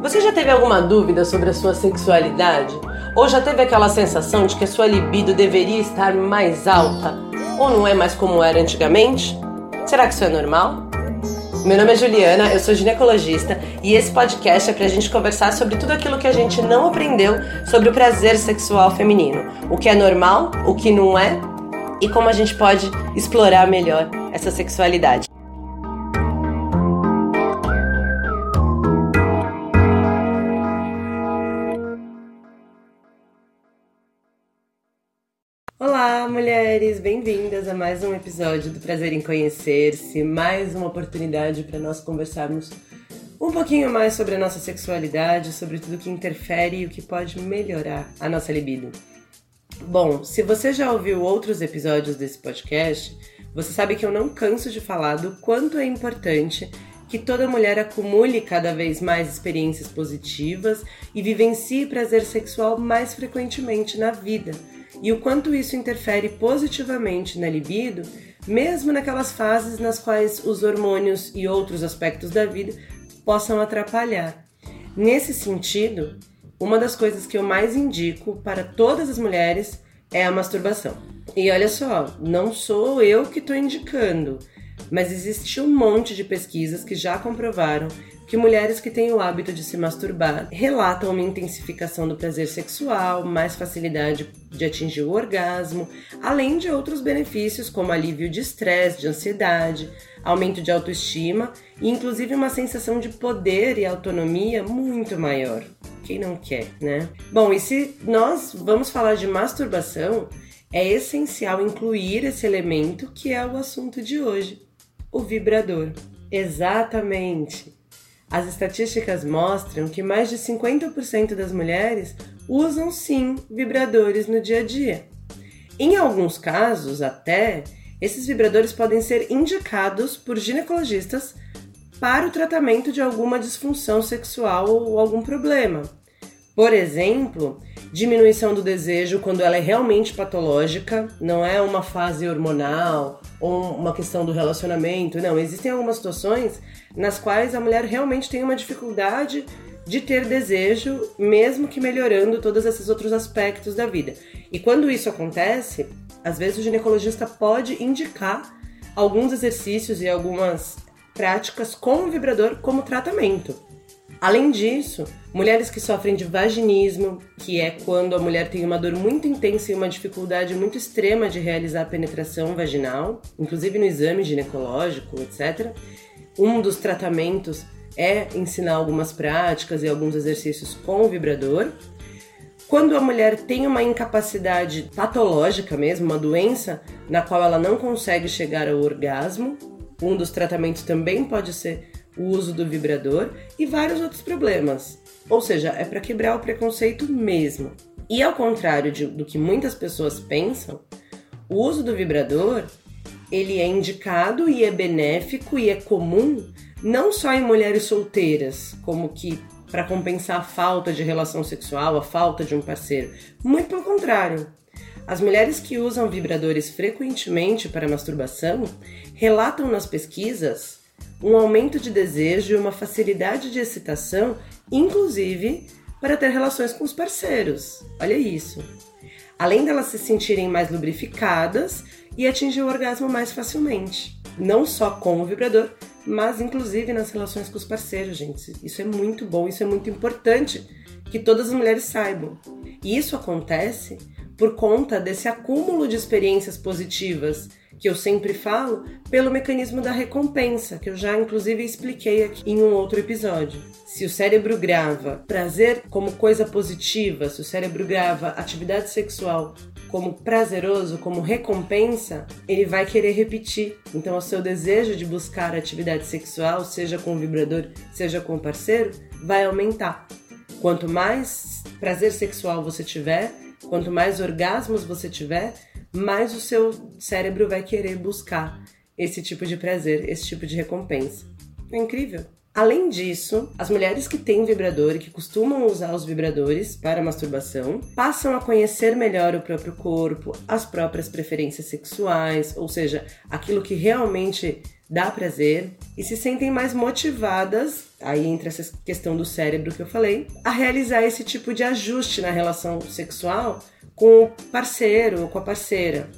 Você já teve alguma dúvida sobre a sua sexualidade? Ou já teve aquela sensação de que a sua libido deveria estar mais alta? Ou não é mais como era antigamente? Será que isso é normal? Meu nome é Juliana, eu sou ginecologista e esse podcast é pra gente conversar sobre tudo aquilo que a gente não aprendeu sobre o prazer sexual feminino. O que é normal, o que não é e como a gente pode explorar melhor essa sexualidade. Mulheres! Bem-vindas a mais um episódio do Prazer em Conhecer-se, mais uma oportunidade para nós conversarmos um pouquinho mais sobre a nossa sexualidade, sobre tudo que interfere e o que pode melhorar a nossa libido. Bom, se você já ouviu outros episódios desse podcast, você sabe que eu não canso de falar do quanto é importante que toda mulher acumule cada vez mais experiências positivas e vivencie prazer sexual mais frequentemente na vida e o quanto isso interfere positivamente na libido, mesmo naquelas fases nas quais os hormônios e outros aspectos da vida possam atrapalhar. Nesse sentido, uma das coisas que eu mais indico para todas as mulheres é a masturbação. E olha só, não sou eu que estou indicando, mas existe um monte de pesquisas que já comprovaram que mulheres que têm o hábito de se masturbar relatam uma intensificação do prazer sexual, mais facilidade de atingir o orgasmo, além de outros benefícios como alívio de estresse, de ansiedade, aumento de autoestima e inclusive uma sensação de poder e autonomia muito maior. Quem não quer, né? Bom, e se nós vamos falar de masturbação, é essencial incluir esse elemento que é o assunto de hoje, o vibrador. Exatamente. As estatísticas mostram que mais de 50% das mulheres usam sim vibradores no dia a dia. Em alguns casos, até, esses vibradores podem ser indicados por ginecologistas para o tratamento de alguma disfunção sexual ou algum problema. Por exemplo, diminuição do desejo quando ela é realmente patológica, não é uma fase hormonal ou uma questão do relacionamento, não. Existem algumas situações nas quais a mulher realmente tem uma dificuldade de ter desejo, mesmo que melhorando todos esses outros aspectos da vida. E quando isso acontece, às vezes o ginecologista pode indicar alguns exercícios e algumas práticas com o vibrador como tratamento. Além disso, mulheres que sofrem de vaginismo, que é quando a mulher tem uma dor muito intensa e uma dificuldade muito extrema de realizar a penetração vaginal, inclusive no exame ginecológico, etc. Um dos tratamentos é ensinar algumas práticas e alguns exercícios com o vibrador. Quando a mulher tem uma incapacidade patológica mesmo, uma doença na qual ela não consegue chegar ao orgasmo, um dos tratamentos também pode ser o uso do vibrador e vários outros problemas. Ou seja, é para quebrar o preconceito mesmo. E ao contrário de, do que muitas pessoas pensam, o uso do vibrador ele é indicado e é benéfico e é comum não só em mulheres solteiras, como que para compensar a falta de relação sexual, a falta de um parceiro. Muito pelo contrário. As mulheres que usam vibradores frequentemente para masturbação relatam nas pesquisas um aumento de desejo e uma facilidade de excitação, inclusive para ter relações com os parceiros. Olha isso. Além delas se sentirem mais lubrificadas e atingir o orgasmo mais facilmente. Não só com o vibrador, mas inclusive nas relações com os parceiros, gente. Isso é muito bom, isso é muito importante que todas as mulheres saibam. E isso acontece por conta desse acúmulo de experiências positivas que eu sempre falo, pelo mecanismo da recompensa, que eu já inclusive expliquei aqui em um outro episódio. Se o cérebro grava prazer como coisa positiva, se o cérebro grava atividade sexual como prazeroso, como recompensa, ele vai querer repetir. Então, o seu desejo de buscar atividade sexual, seja com o vibrador, seja com o parceiro, vai aumentar. Quanto mais prazer sexual você tiver, quanto mais orgasmos você tiver, mais o seu cérebro vai querer buscar esse tipo de prazer, esse tipo de recompensa. É incrível. Além disso, as mulheres que têm vibrador e que costumam usar os vibradores para masturbação passam a conhecer melhor o próprio corpo, as próprias preferências sexuais, ou seja, aquilo que realmente dá prazer e se sentem mais motivadas, aí entra essa questão do cérebro que eu falei, a realizar esse tipo de ajuste na relação sexual com o parceiro ou com a parceira.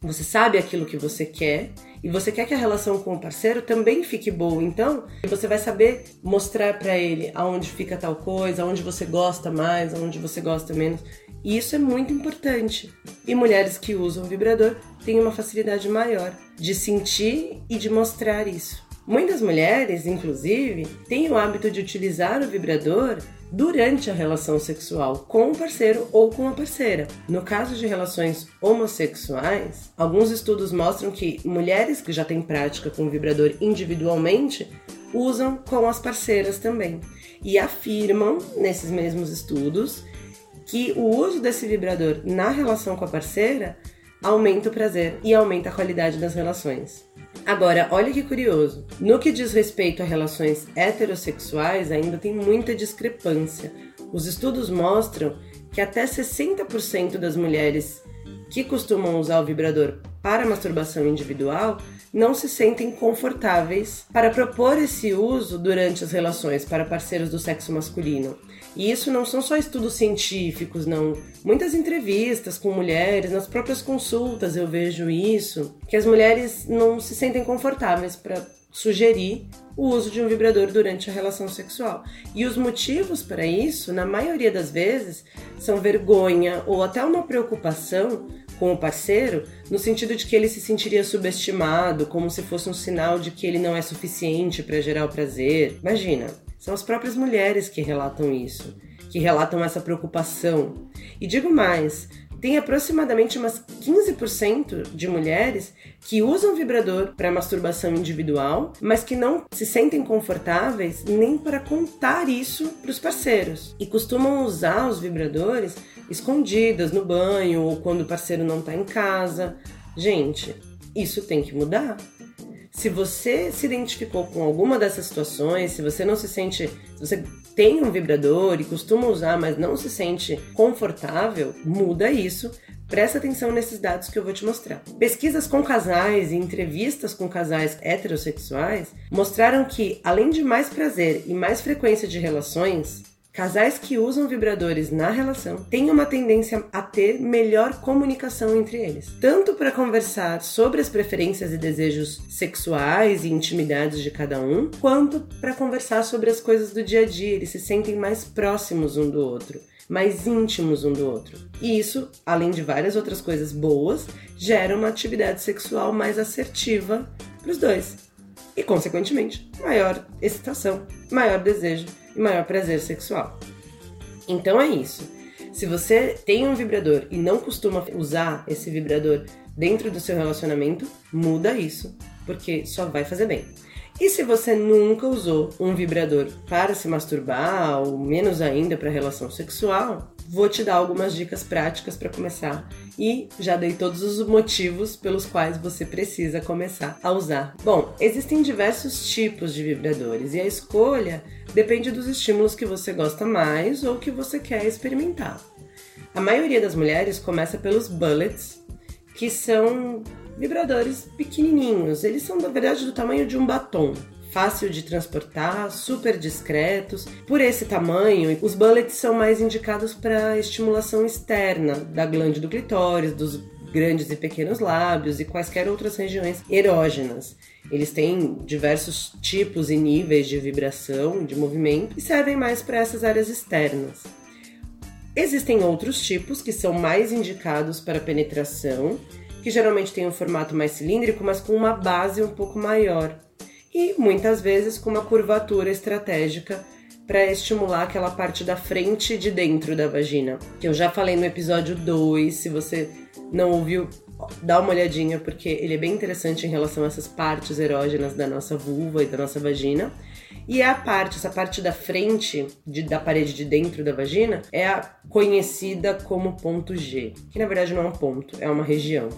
Você sabe aquilo que você quer e você quer que a relação com o parceiro também fique boa, então você vai saber mostrar para ele aonde fica tal coisa, aonde você gosta mais, aonde você gosta menos. E isso é muito importante. E mulheres que usam vibrador têm uma facilidade maior de sentir e de mostrar isso. Muitas mulheres, inclusive, têm o hábito de utilizar o vibrador durante a relação sexual com o parceiro ou com a parceira. No caso de relações homossexuais, alguns estudos mostram que mulheres que já têm prática com o vibrador individualmente usam com as parceiras também. E afirmam, nesses mesmos estudos, que o uso desse vibrador na relação com a parceira aumenta o prazer e aumenta a qualidade das relações. Agora, olha que curioso. No que diz respeito a relações heterossexuais, ainda tem muita discrepância. Os estudos mostram que até 60% das mulheres que costumam usar o vibrador para masturbação individual não se sentem confortáveis para propor esse uso durante as relações para parceiros do sexo masculino. E isso não são só estudos científicos, não. Muitas entrevistas com mulheres, nas próprias consultas eu vejo isso, que as mulheres não se sentem confortáveis para sugerir o uso de um vibrador durante a relação sexual. E os motivos para isso, na maioria das vezes, são vergonha ou até uma preocupação com o parceiro, no sentido de que ele se sentiria subestimado, como se fosse um sinal de que ele não é suficiente para gerar o prazer. Imagina, são as próprias mulheres que relatam isso, que relatam essa preocupação. E digo mais, tem aproximadamente umas 15% de mulheres que usam vibrador para masturbação individual, mas que não se sentem confortáveis nem para contar isso para os parceiros e costumam usar os vibradores escondidas no banho ou quando o parceiro não está em casa. Gente, isso tem que mudar. Se você se identificou com alguma dessas situações, se você não se sente, se você tem um vibrador e costuma usar, mas não se sente confortável, muda isso. Presta atenção nesses dados que eu vou te mostrar. Pesquisas com casais e entrevistas com casais heterossexuais mostraram que, além de mais prazer e mais frequência de relações, Casais que usam vibradores na relação têm uma tendência a ter melhor comunicação entre eles, tanto para conversar sobre as preferências e desejos sexuais e intimidades de cada um, quanto para conversar sobre as coisas do dia a dia. Eles se sentem mais próximos um do outro mais íntimos um do outro. E isso, além de várias outras coisas boas, gera uma atividade sexual mais assertiva para os dois. E, consequentemente, maior excitação, maior desejo e maior prazer sexual. Então é isso. Se você tem um vibrador e não costuma usar esse vibrador dentro do seu relacionamento, muda isso, porque só vai fazer bem. E se você nunca usou um vibrador para se masturbar, ou menos ainda para relação sexual, vou te dar algumas dicas práticas para começar e já dei todos os motivos pelos quais você precisa começar a usar. Bom, existem diversos tipos de vibradores e a escolha depende dos estímulos que você gosta mais ou que você quer experimentar. A maioria das mulheres começa pelos bullets, que são vibradores pequenininhos. Eles são, na verdade, do tamanho de um batom fácil de transportar, super discretos. Por esse tamanho, os bullets são mais indicados para estimulação externa da glande do clitóris, dos grandes e pequenos lábios e quaisquer outras regiões erógenas. Eles têm diversos tipos e níveis de vibração, de movimento e servem mais para essas áreas externas. Existem outros tipos que são mais indicados para penetração, que geralmente têm um formato mais cilíndrico, mas com uma base um pouco maior e muitas vezes com uma curvatura estratégica para estimular aquela parte da frente e de dentro da vagina, que eu já falei no episódio 2, se você não ouviu, dá uma olhadinha porque ele é bem interessante em relação a essas partes erógenas da nossa vulva e da nossa vagina. E é a parte, essa parte da frente de, da parede de dentro da vagina é a conhecida como ponto G, que na verdade não é um ponto, é uma região.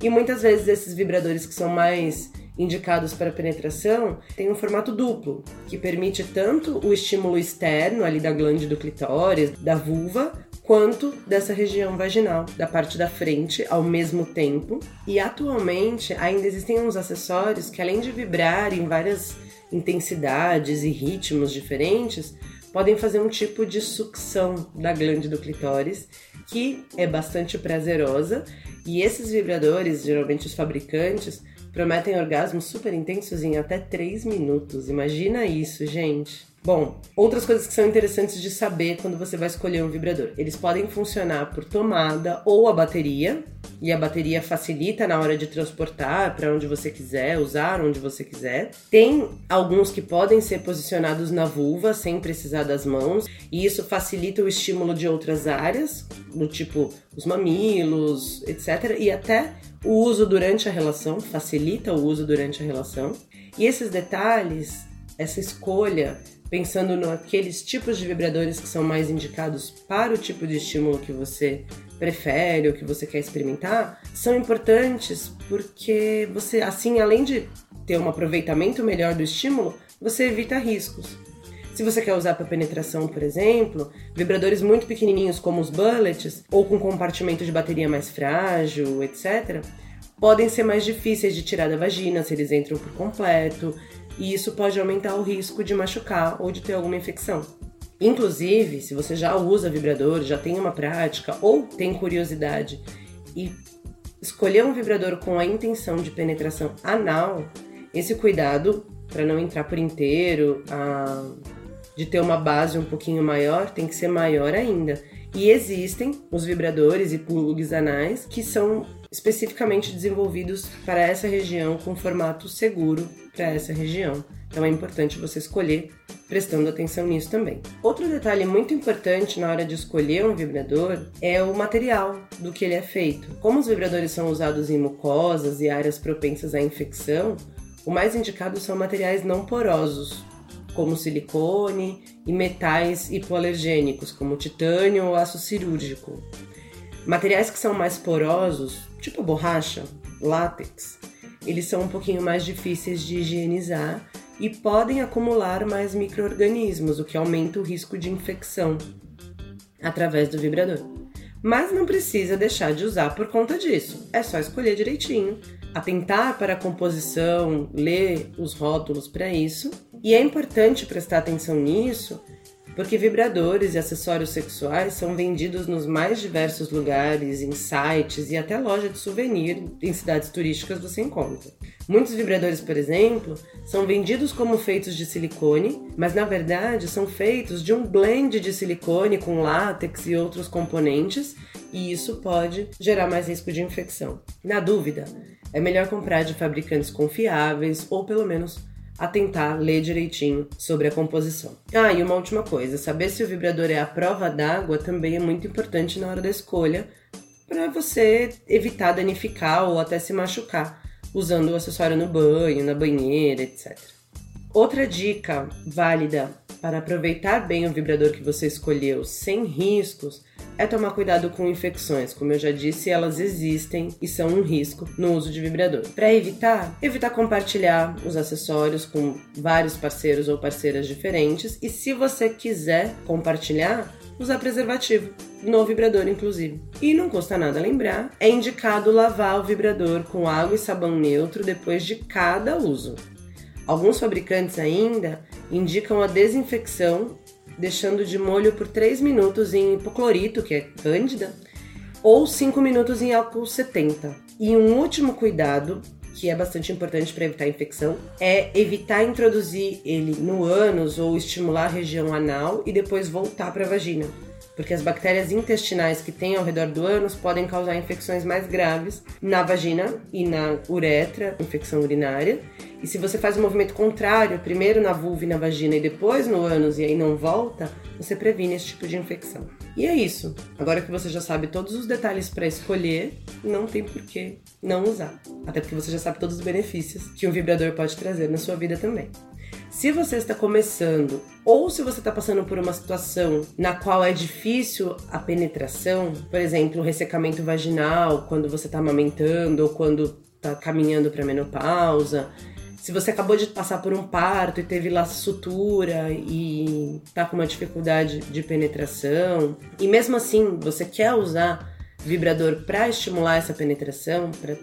E muitas vezes esses vibradores que são mais indicados para penetração têm um formato duplo, que permite tanto o estímulo externo ali da glande do clitóris, da vulva, quanto dessa região vaginal, da parte da frente, ao mesmo tempo. E atualmente ainda existem uns acessórios que, além de vibrar em várias intensidades e ritmos diferentes, podem fazer um tipo de sucção da glande do clitóris, que é bastante prazerosa. E esses vibradores, geralmente os fabricantes, prometem orgasmos super intensos em até 3 minutos. Imagina isso, gente. Bom, outras coisas que são interessantes de saber quando você vai escolher um vibrador. Eles podem funcionar por tomada ou a bateria, e a bateria facilita na hora de transportar para onde você quiser, usar onde você quiser. Tem alguns que podem ser posicionados na vulva sem precisar das mãos, e isso facilita o estímulo de outras áreas, do tipo os mamilos, etc. E até o uso durante a relação, facilita o uso durante a relação. E esses detalhes, essa escolha pensando naqueles tipos de vibradores que são mais indicados para o tipo de estímulo que você prefere ou que você quer experimentar, são importantes porque você, assim, além de ter um aproveitamento melhor do estímulo, você evita riscos. Se você quer usar para penetração, por exemplo, vibradores muito pequenininhos como os bullets ou com compartimento de bateria mais frágil, etc., podem ser mais difíceis de tirar da vagina se eles entram por completo, e isso pode aumentar o risco de machucar ou de ter alguma infecção. Inclusive, se você já usa vibrador, já tem uma prática ou tem curiosidade e escolher um vibrador com a intenção de penetração anal, esse cuidado para não entrar por inteiro, a, de ter uma base um pouquinho maior, tem que ser maior ainda. E existem os vibradores e plugs anais que são especificamente desenvolvidos para essa região com formato seguro para essa região. Então é importante você escolher prestando atenção nisso também. Outro detalhe muito importante na hora de escolher um vibrador é o material do que ele é feito. Como os vibradores são usados em mucosas e áreas propensas à infecção, o mais indicado são materiais não porosos, como silicone e metais hipoalergênicos, como titânio ou aço cirúrgico. Materiais que são mais porosos, tipo borracha, látex, eles são um pouquinho mais difíceis de higienizar e podem acumular mais micro-organismos, o que aumenta o risco de infecção através do vibrador. Mas não precisa deixar de usar por conta disso, é só escolher direitinho, atentar para a composição, ler os rótulos para isso. E é importante prestar atenção nisso porque vibradores e acessórios sexuais são vendidos nos mais diversos lugares, em sites e até loja de souvenir em cidades turísticas você encontra. Muitos vibradores, por exemplo, são vendidos como feitos de silicone, mas na verdade são feitos de um blend de silicone com látex e outros componentes, e isso pode gerar mais risco de infecção. Na dúvida, é melhor comprar de fabricantes confiáveis ou pelo menos a tentar ler direitinho sobre a composição. Ah, e uma última coisa: saber se o vibrador é à prova d'água também é muito importante na hora da escolha para você evitar danificar ou até se machucar usando o acessório no banho, na banheira, etc. Outra dica válida para aproveitar bem o vibrador que você escolheu sem riscos é tomar cuidado com infecções. Como eu já disse, elas existem e são um risco no uso de vibrador. Para evitar, evitar compartilhar os acessórios com vários parceiros ou parceiras diferentes e se você quiser compartilhar, usar preservativo no vibrador, inclusive. E não custa nada lembrar, é indicado lavar o vibrador com água e sabão neutro depois de cada uso. Alguns fabricantes ainda indicam a desinfecção deixando de molho por 3 minutos em hipoclorito, que é cândida, ou 5 minutos em álcool 70. E um último cuidado, que é bastante importante para evitar infecção, é evitar introduzir ele no ânus ou estimular a região anal e depois voltar para a vagina porque as bactérias intestinais que tem ao redor do ânus podem causar infecções mais graves na vagina e na uretra, infecção urinária. E se você faz o um movimento contrário, primeiro na vulva e na vagina e depois no ânus e aí não volta, você previne esse tipo de infecção. E é isso. Agora que você já sabe todos os detalhes para escolher, não tem por que não usar. Até porque você já sabe todos os benefícios que um vibrador pode trazer na sua vida também. Se você está começando ou se você está passando por uma situação na qual é difícil a penetração, por exemplo, ressecamento vaginal, quando você está amamentando ou quando tá caminhando para menopausa, se você acabou de passar por um parto e teve lá sutura e tá com uma dificuldade de penetração, e mesmo assim você quer usar vibrador para estimular essa penetração, para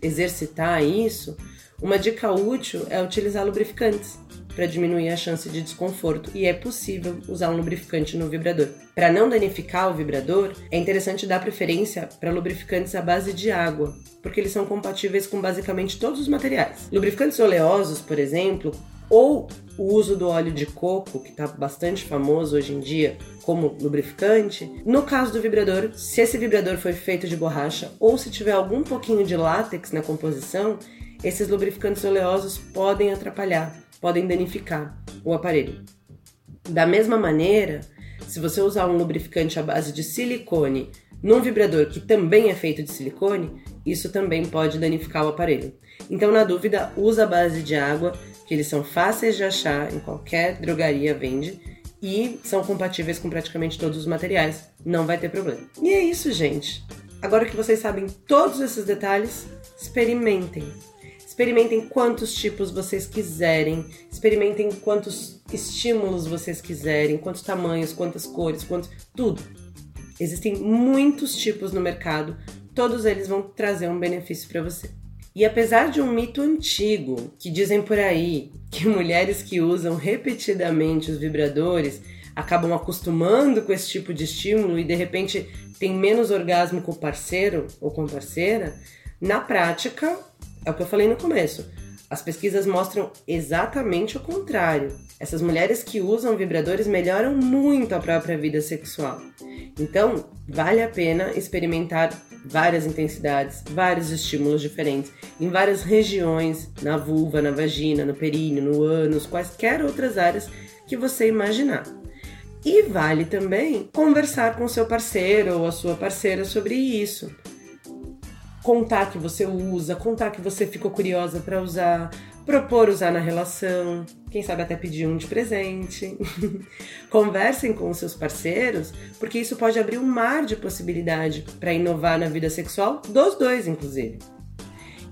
exercitar isso, uma dica útil é utilizar lubrificantes para diminuir a chance de desconforto e é possível usar um lubrificante no vibrador. Para não danificar o vibrador, é interessante dar preferência para lubrificantes à base de água, porque eles são compatíveis com basicamente todos os materiais. Lubrificantes oleosos, por exemplo, ou o uso do óleo de coco, que está bastante famoso hoje em dia como lubrificante. No caso do vibrador, se esse vibrador foi feito de borracha ou se tiver algum pouquinho de látex na composição, esses lubrificantes oleosos podem atrapalhar podem danificar o aparelho. Da mesma maneira, se você usar um lubrificante à base de silicone num vibrador que também é feito de silicone, isso também pode danificar o aparelho. Então, na dúvida, usa a base de água, que eles são fáceis de achar, em qualquer drogaria vende, e são compatíveis com praticamente todos os materiais, não vai ter problema. E é isso, gente. Agora que vocês sabem todos esses detalhes, experimentem. Experimentem quantos tipos vocês quiserem, experimentem quantos estímulos vocês quiserem, quantos tamanhos, quantas cores, quantos. tudo. Existem muitos tipos no mercado, todos eles vão trazer um benefício para você. E apesar de um mito antigo que dizem por aí que mulheres que usam repetidamente os vibradores acabam acostumando com esse tipo de estímulo e de repente tem menos orgasmo com o parceiro ou com a parceira, na prática é o que eu falei no começo. As pesquisas mostram exatamente o contrário. Essas mulheres que usam vibradores melhoram muito a própria vida sexual. Então, vale a pena experimentar várias intensidades, vários estímulos diferentes, em várias regiões, na vulva, na vagina, no períneo, no ânus, quaisquer outras áreas que você imaginar. E vale também conversar com seu parceiro ou a sua parceira sobre isso contar que você usa, contar que você ficou curiosa para usar, propor usar na relação, quem sabe até pedir um de presente. Conversem com os seus parceiros, porque isso pode abrir um mar de possibilidade para inovar na vida sexual dos dois, inclusive.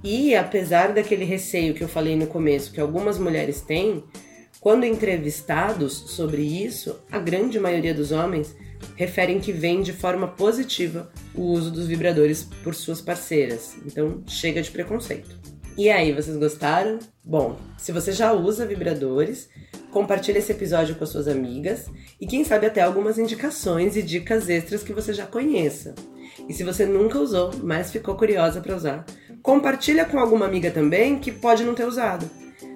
E apesar daquele receio que eu falei no começo que algumas mulheres têm, quando entrevistados sobre isso, a grande maioria dos homens referem que vem de forma positiva o uso dos vibradores por suas parceiras. Então, chega de preconceito. E aí, vocês gostaram? Bom, se você já usa vibradores, compartilhe esse episódio com as suas amigas e quem sabe até algumas indicações e dicas extras que você já conheça. E se você nunca usou, mas ficou curiosa para usar, compartilha com alguma amiga também que pode não ter usado.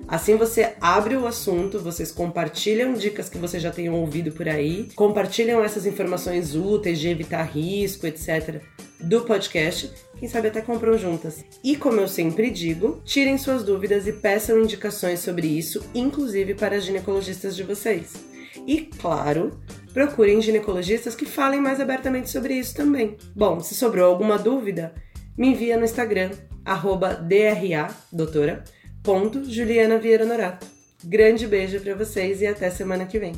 Assim você abre o assunto, vocês compartilham dicas que vocês já tenham ouvido por aí, compartilham essas informações úteis de evitar risco, etc. do podcast, quem sabe até compram juntas. E como eu sempre digo, tirem suas dúvidas e peçam indicações sobre isso, inclusive para as ginecologistas de vocês. E claro, procurem ginecologistas que falem mais abertamente sobre isso também. Bom, se sobrou alguma dúvida, me envia no Instagram, arroba DRA, doutora, Juliana Vieira Norato. Grande beijo para vocês e até semana que vem.